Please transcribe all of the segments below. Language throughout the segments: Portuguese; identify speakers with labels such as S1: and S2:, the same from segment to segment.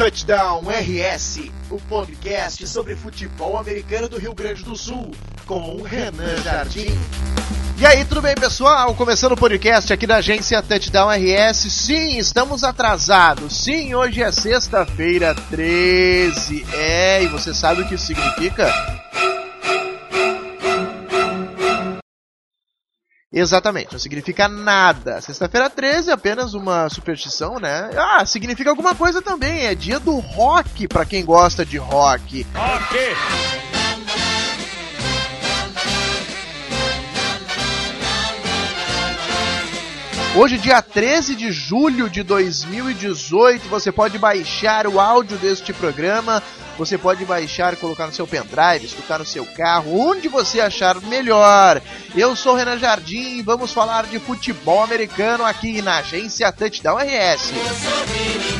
S1: Touchdown RS, o podcast sobre futebol americano do Rio Grande do Sul, com o Renan Jardim.
S2: E aí, tudo bem, pessoal? Começando o podcast aqui da agência Touchdown RS. Sim, estamos atrasados. Sim, hoje é sexta-feira 13. É, e você sabe o que isso significa? Exatamente, não significa nada. Sexta-feira 13 é apenas uma superstição, né? Ah, significa alguma coisa também. É dia do rock para quem gosta de rock. Rock! Hoje, dia 13 de julho de 2018, você pode baixar o áudio deste programa. Você pode baixar, colocar no seu pendrive, escutar no seu carro, onde você achar melhor. Eu sou Renan Jardim e vamos falar de futebol americano aqui na agência Touchdown RS.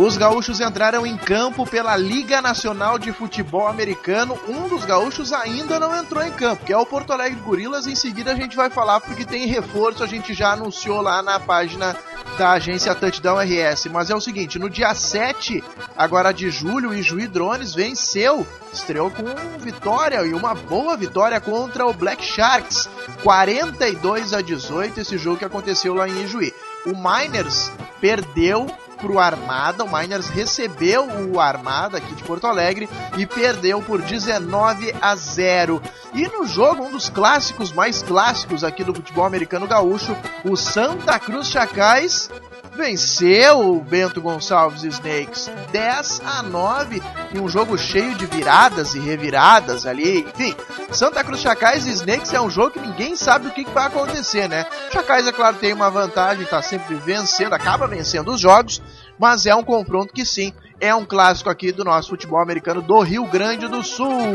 S2: Os gaúchos entraram em campo pela Liga Nacional de Futebol Americano. Um dos gaúchos ainda não entrou em campo, que é o Porto Alegre Gorilas. Em seguida a gente vai falar porque tem reforço, a gente já anunciou lá na página da agência Touchdown RS. Mas é o seguinte, no dia 7 agora de julho, o Ijuí Drones venceu, estreou com vitória e uma boa vitória contra o Black Sharks, 42 a 18, esse jogo que aconteceu lá em Ijuí. O Miners perdeu pro Armada. O Miners recebeu o Armada aqui de Porto Alegre e perdeu por 19 a 0. E no jogo, um dos clássicos mais clássicos aqui do futebol americano gaúcho, o Santa Cruz Chacais venceu o Bento Gonçalves Snakes 10 a 9 em um jogo cheio de viradas e reviradas ali. Enfim, Santa Cruz Chacais e Snakes é um jogo que ninguém sabe o que, vai acontecer, né? Chacais, é claro, tem uma vantagem, está sempre vencendo, acaba vencendo os jogos, mas é um confronto que sim, é um clássico aqui do nosso futebol americano do Rio Grande do Sul.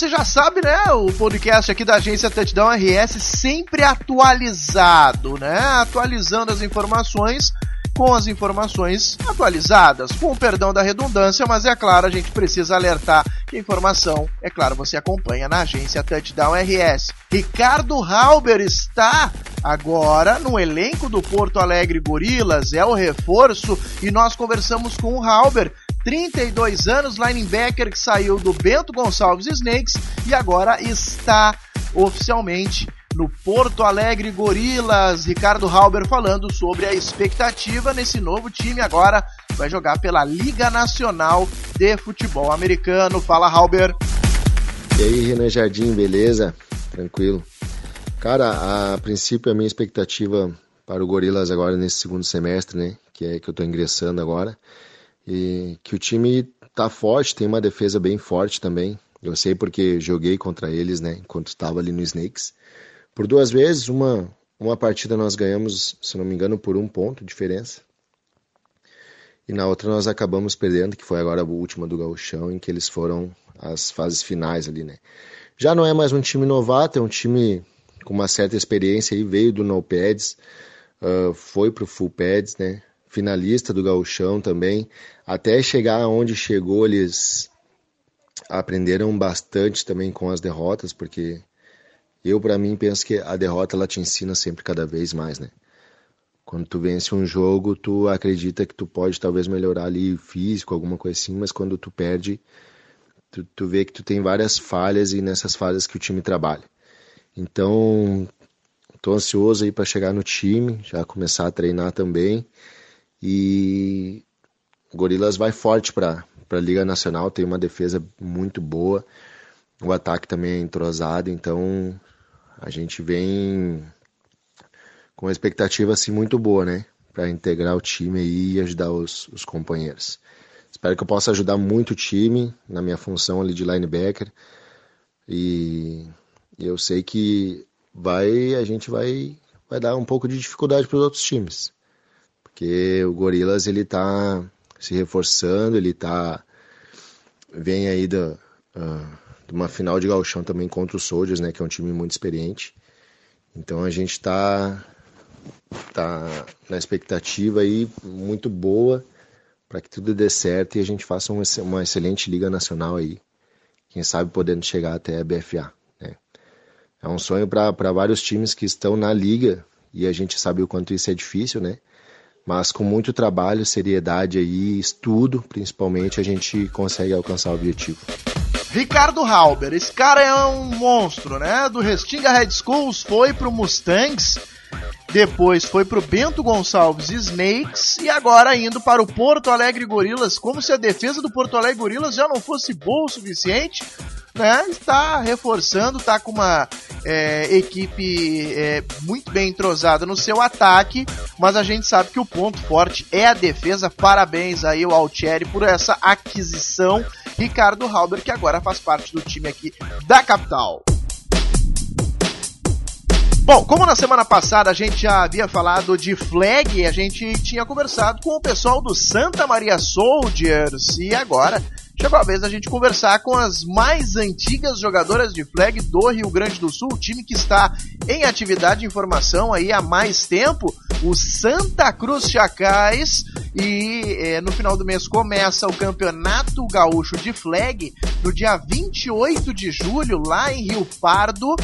S2: Você já sabe, né? O podcast aqui da agência Touchdown RS sempre atualizado, né? Atualizando as informações com as informações atualizadas, com o perdão da redundância, mas é claro, a gente precisa alertar que a informação, é claro, você acompanha na agência Touchdown RS. Ricardo Halber está agora no elenco do Porto Alegre Gorilas, é o reforço, e nós conversamos com o Halber 32 anos, linebacker que saiu do Bento Gonçalves Snakes e agora está oficialmente no Porto Alegre Gorilas. Ricardo Halber falando sobre a expectativa nesse novo time agora vai jogar pela Liga Nacional de Futebol Americano. Fala Halber.
S3: E aí, Renan Jardim, beleza? Tranquilo. Cara, a princípio a minha expectativa para o Gorilas agora nesse segundo semestre, né, que é que eu estou ingressando agora, e que o time tá forte, tem uma defesa bem forte também. Eu sei porque joguei contra eles, né, enquanto estava ali no Snakes. Por duas vezes, uma, uma partida nós ganhamos, se não me engano, por um ponto de diferença. E na outra nós acabamos perdendo, que foi agora a última do Gauchão, em que eles foram as fases finais ali, né. Já não é mais um time novato, é um time com uma certa experiência aí, veio do No Pads, uh, foi pro Full Pads, né, finalista do Gauchão também. Até chegar onde chegou, eles aprenderam bastante também com as derrotas, porque eu, para mim, penso que a derrota ela te ensina sempre cada vez mais, né? Quando tu vence um jogo, tu acredita que tu pode talvez melhorar ali físico, alguma coisa assim, mas quando tu perde, tu, tu vê que tu tem várias falhas e nessas falhas que o time trabalha. Então, tô ansioso aí para chegar no time, já começar a treinar também e o Gorilas vai forte para a Liga Nacional, tem uma defesa muito boa, o ataque também é entrosado, então a gente vem com uma expectativa assim muito boa, né? Para integrar o time e ajudar os, os companheiros. Espero que eu possa ajudar muito o time na minha função ali de linebacker. E eu sei que vai a gente vai vai dar um pouco de dificuldade para os outros times porque o Gorilas ele tá se reforçando, ele tá vem aí da uh, de uma final de gauchão também contra o Soldiers, né, que é um time muito experiente. Então a gente está tá na expectativa aí muito boa para que tudo dê certo e a gente faça uma, uma excelente liga nacional aí. Quem sabe podendo chegar até a BFA, né? É um sonho para vários times que estão na liga e a gente sabe o quanto isso é difícil, né? Mas com muito trabalho, seriedade aí, estudo, principalmente, a gente consegue alcançar o objetivo.
S2: Ricardo Halber, esse cara é um monstro, né? Do Restinga Red Schools foi pro Mustangs, depois foi pro Bento Gonçalves Snakes e agora indo para o Porto Alegre Gorilas, como se a defesa do Porto Alegre Gorilas já não fosse boa o suficiente né, está reforçando, está com uma é, equipe é, muito bem entrosada no seu ataque, mas a gente sabe que o ponto forte é a defesa. Parabéns aí ao Altieri por essa aquisição. Ricardo Halber, que agora faz parte do time aqui da capital. Bom, como na semana passada a gente já havia falado de flag, a gente tinha conversado com o pessoal do Santa Maria Soldiers e agora chegou a vez da gente conversar com as mais antigas jogadoras de flag do Rio Grande do Sul, time que está em atividade em formação aí há mais tempo, o Santa Cruz Chacais, e é, no final do mês começa o Campeonato Gaúcho de Flag, no dia 28 de julho, lá em Rio Pardo.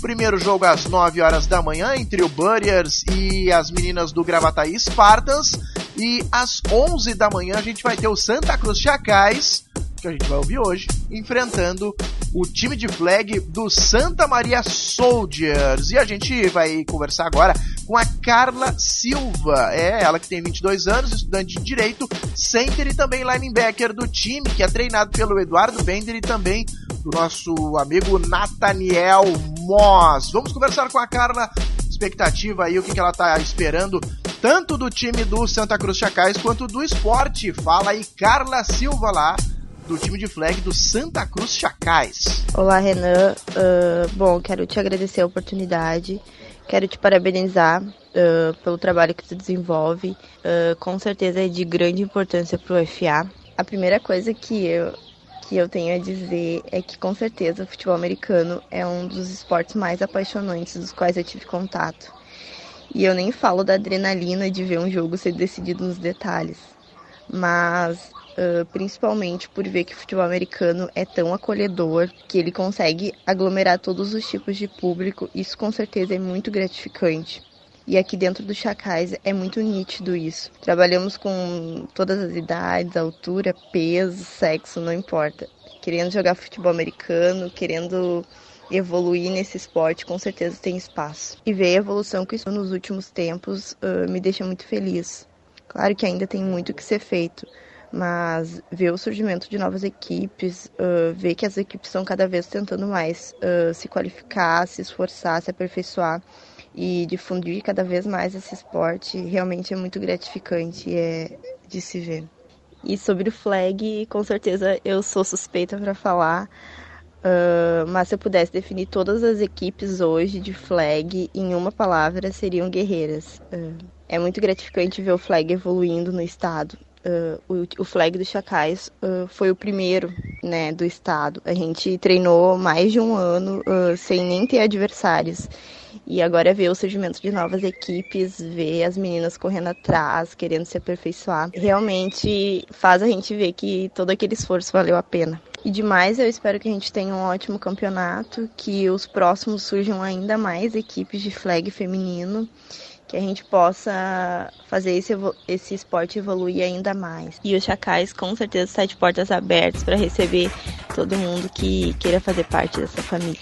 S2: Primeiro jogo às 9 horas da manhã entre o Burriers e as meninas do Gravataí Spartans. E às 11 da manhã a gente vai ter o Santa Cruz Chacais que a gente vai ouvir hoje, enfrentando o time de flag do Santa Maria Soldiers. E a gente vai conversar agora com a Carla Silva. É ela que tem 22 anos, estudante de Direito, center e também linebacker do time, que é treinado pelo Eduardo Bender e também do nosso amigo Nathaniel Moss. Vamos conversar com a Carla, expectativa aí, o que, que ela tá esperando tanto do time do Santa Cruz Chacais quanto do esporte. Fala aí, Carla Silva lá do time de flag do Santa Cruz Chacais.
S4: Olá, Renan. Uh, bom, quero te agradecer a oportunidade. Quero te parabenizar uh, pelo trabalho que tu desenvolve. Uh, com certeza é de grande importância para o FA. A primeira coisa que eu, que eu tenho a dizer é que com certeza o futebol americano é um dos esportes mais apaixonantes dos quais eu tive contato. E eu nem falo da adrenalina de ver um jogo ser decidido nos detalhes. Mas Uh, principalmente por ver que o futebol americano é tão acolhedor que ele consegue aglomerar todos os tipos de público. Isso com certeza é muito gratificante. E aqui dentro do Chacais é muito nítido isso. Trabalhamos com todas as idades, altura, peso, sexo, não importa. Querendo jogar futebol americano, querendo evoluir nesse esporte, com certeza tem espaço. E ver a evolução que isso nos últimos tempos uh, me deixa muito feliz. Claro que ainda tem muito que ser feito, mas ver o surgimento de novas equipes, uh, ver que as equipes estão cada vez tentando mais uh, se qualificar, se esforçar, se aperfeiçoar e difundir cada vez mais esse esporte, realmente é muito gratificante é de se ver. E sobre o flag, com certeza eu sou suspeita para falar, uh, mas se eu pudesse definir todas as equipes hoje de flag em uma palavra, seriam guerreiras. é muito gratificante ver o flag evoluindo no estado uh, o, o, flag dos Chacais uh, foi o primeiro né, do estado. A gente treinou mais de um ano uh, sem nem ter adversários. E agora ver o surgimento de novas equipes, ver as meninas correndo atrás, querendo se aperfeiçoar, realmente faz a gente ver que todo aquele esforço valeu a pena. E demais, eu espero que a gente tenha um ótimo campeonato, que os próximos surjam ainda mais equipes de flag feminino que a gente possa fazer esse, esse esporte evoluir ainda mais. E o Chacais com certeza está de portas abertas para receber todo mundo que queira fazer parte dessa família.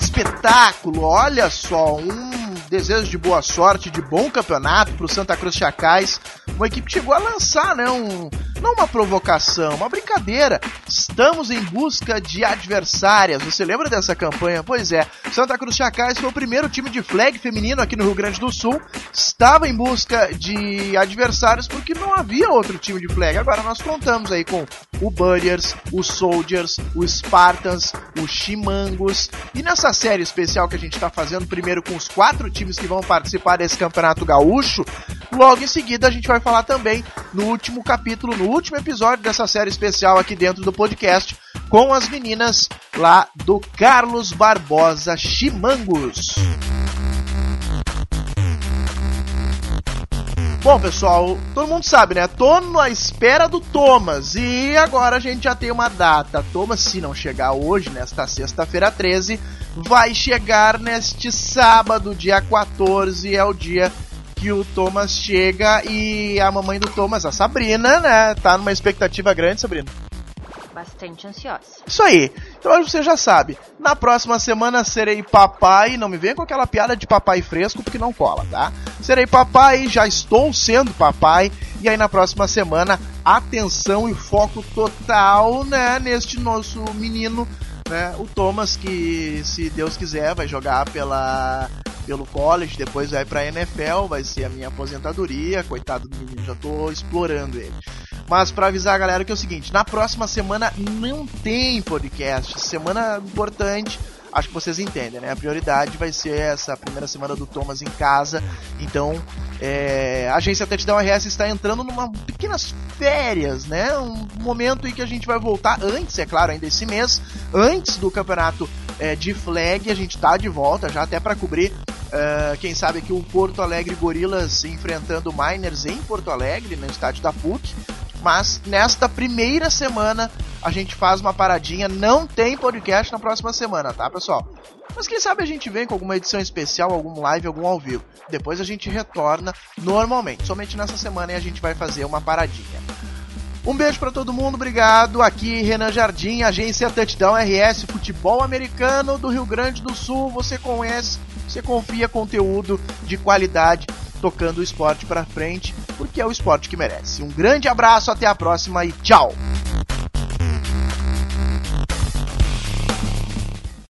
S2: Espetáculo! Olha só, um desejo de boa sorte, de bom campeonato para o Santa Cruz Chacais. Uma equipe que chegou a lançar, né? Um, não uma provocação, uma brincadeira. Estamos em busca de adversárias. Você lembra dessa campanha? Pois é, Santa Cruz Chacais foi o primeiro time de flag feminino aqui no Rio Grande do Sul. Estava em busca de adversários porque não havia outro time de flag. Agora nós contamos aí com o Buddiers, o Soldiers, o Spartans, o Chimangos. E nessa série especial que a gente está fazendo, primeiro com os quatro times que vão participar desse campeonato gaúcho, logo em seguida a gente vai falar também no último capítulo, no último episódio dessa série especial aqui dentro do podcast, com as meninas lá do Carlos Barbosa Chimangos. Bom, pessoal, todo mundo sabe, né? Tô na espera do Thomas. E agora a gente já tem uma data. Thomas, se não chegar hoje, nesta sexta-feira 13, vai chegar neste sábado, dia 14. É o dia que o Thomas chega e a mamãe do Thomas, a Sabrina, né? Tá numa expectativa grande, Sabrina
S5: bastante ansiosa.
S2: Isso aí. Então você já sabe. Na próxima semana serei papai. Não me venha com aquela piada de papai fresco, porque não cola, tá? Serei papai, já estou sendo papai. E aí na próxima semana, atenção e foco total, né? Neste nosso menino, né? O Thomas, que se Deus quiser, vai jogar pela pelo college, depois vai pra NFL, vai ser a minha aposentadoria. Coitado do menino, já tô explorando ele. Mas para avisar a galera que é o seguinte, na próxima semana não tem podcast. Semana importante, acho que vocês entendem, né? A prioridade vai ser essa primeira semana do Thomas em casa. Então, é, a agência Touchdown RS está entrando numa pequenas férias, né? Um momento em que a gente vai voltar antes, é claro, ainda esse mês, antes do campeonato é, de flag, a gente tá de volta já até para cobrir Uh, quem sabe aqui o Porto Alegre Gorilas enfrentando Miners em Porto Alegre, no estádio da PUC. Mas nesta primeira semana a gente faz uma paradinha. Não tem podcast na próxima semana, tá, pessoal? Mas quem sabe a gente vem com alguma edição especial, algum live, algum ao vivo. Depois a gente retorna normalmente. Somente nessa semana a gente vai fazer uma paradinha. Um beijo para todo mundo, obrigado. Aqui Renan Jardim, agência Touchdown RS, futebol americano do Rio Grande do Sul. Você conhece, você confia conteúdo de qualidade tocando o esporte para frente, porque é o esporte que merece. Um grande abraço, até a próxima e tchau!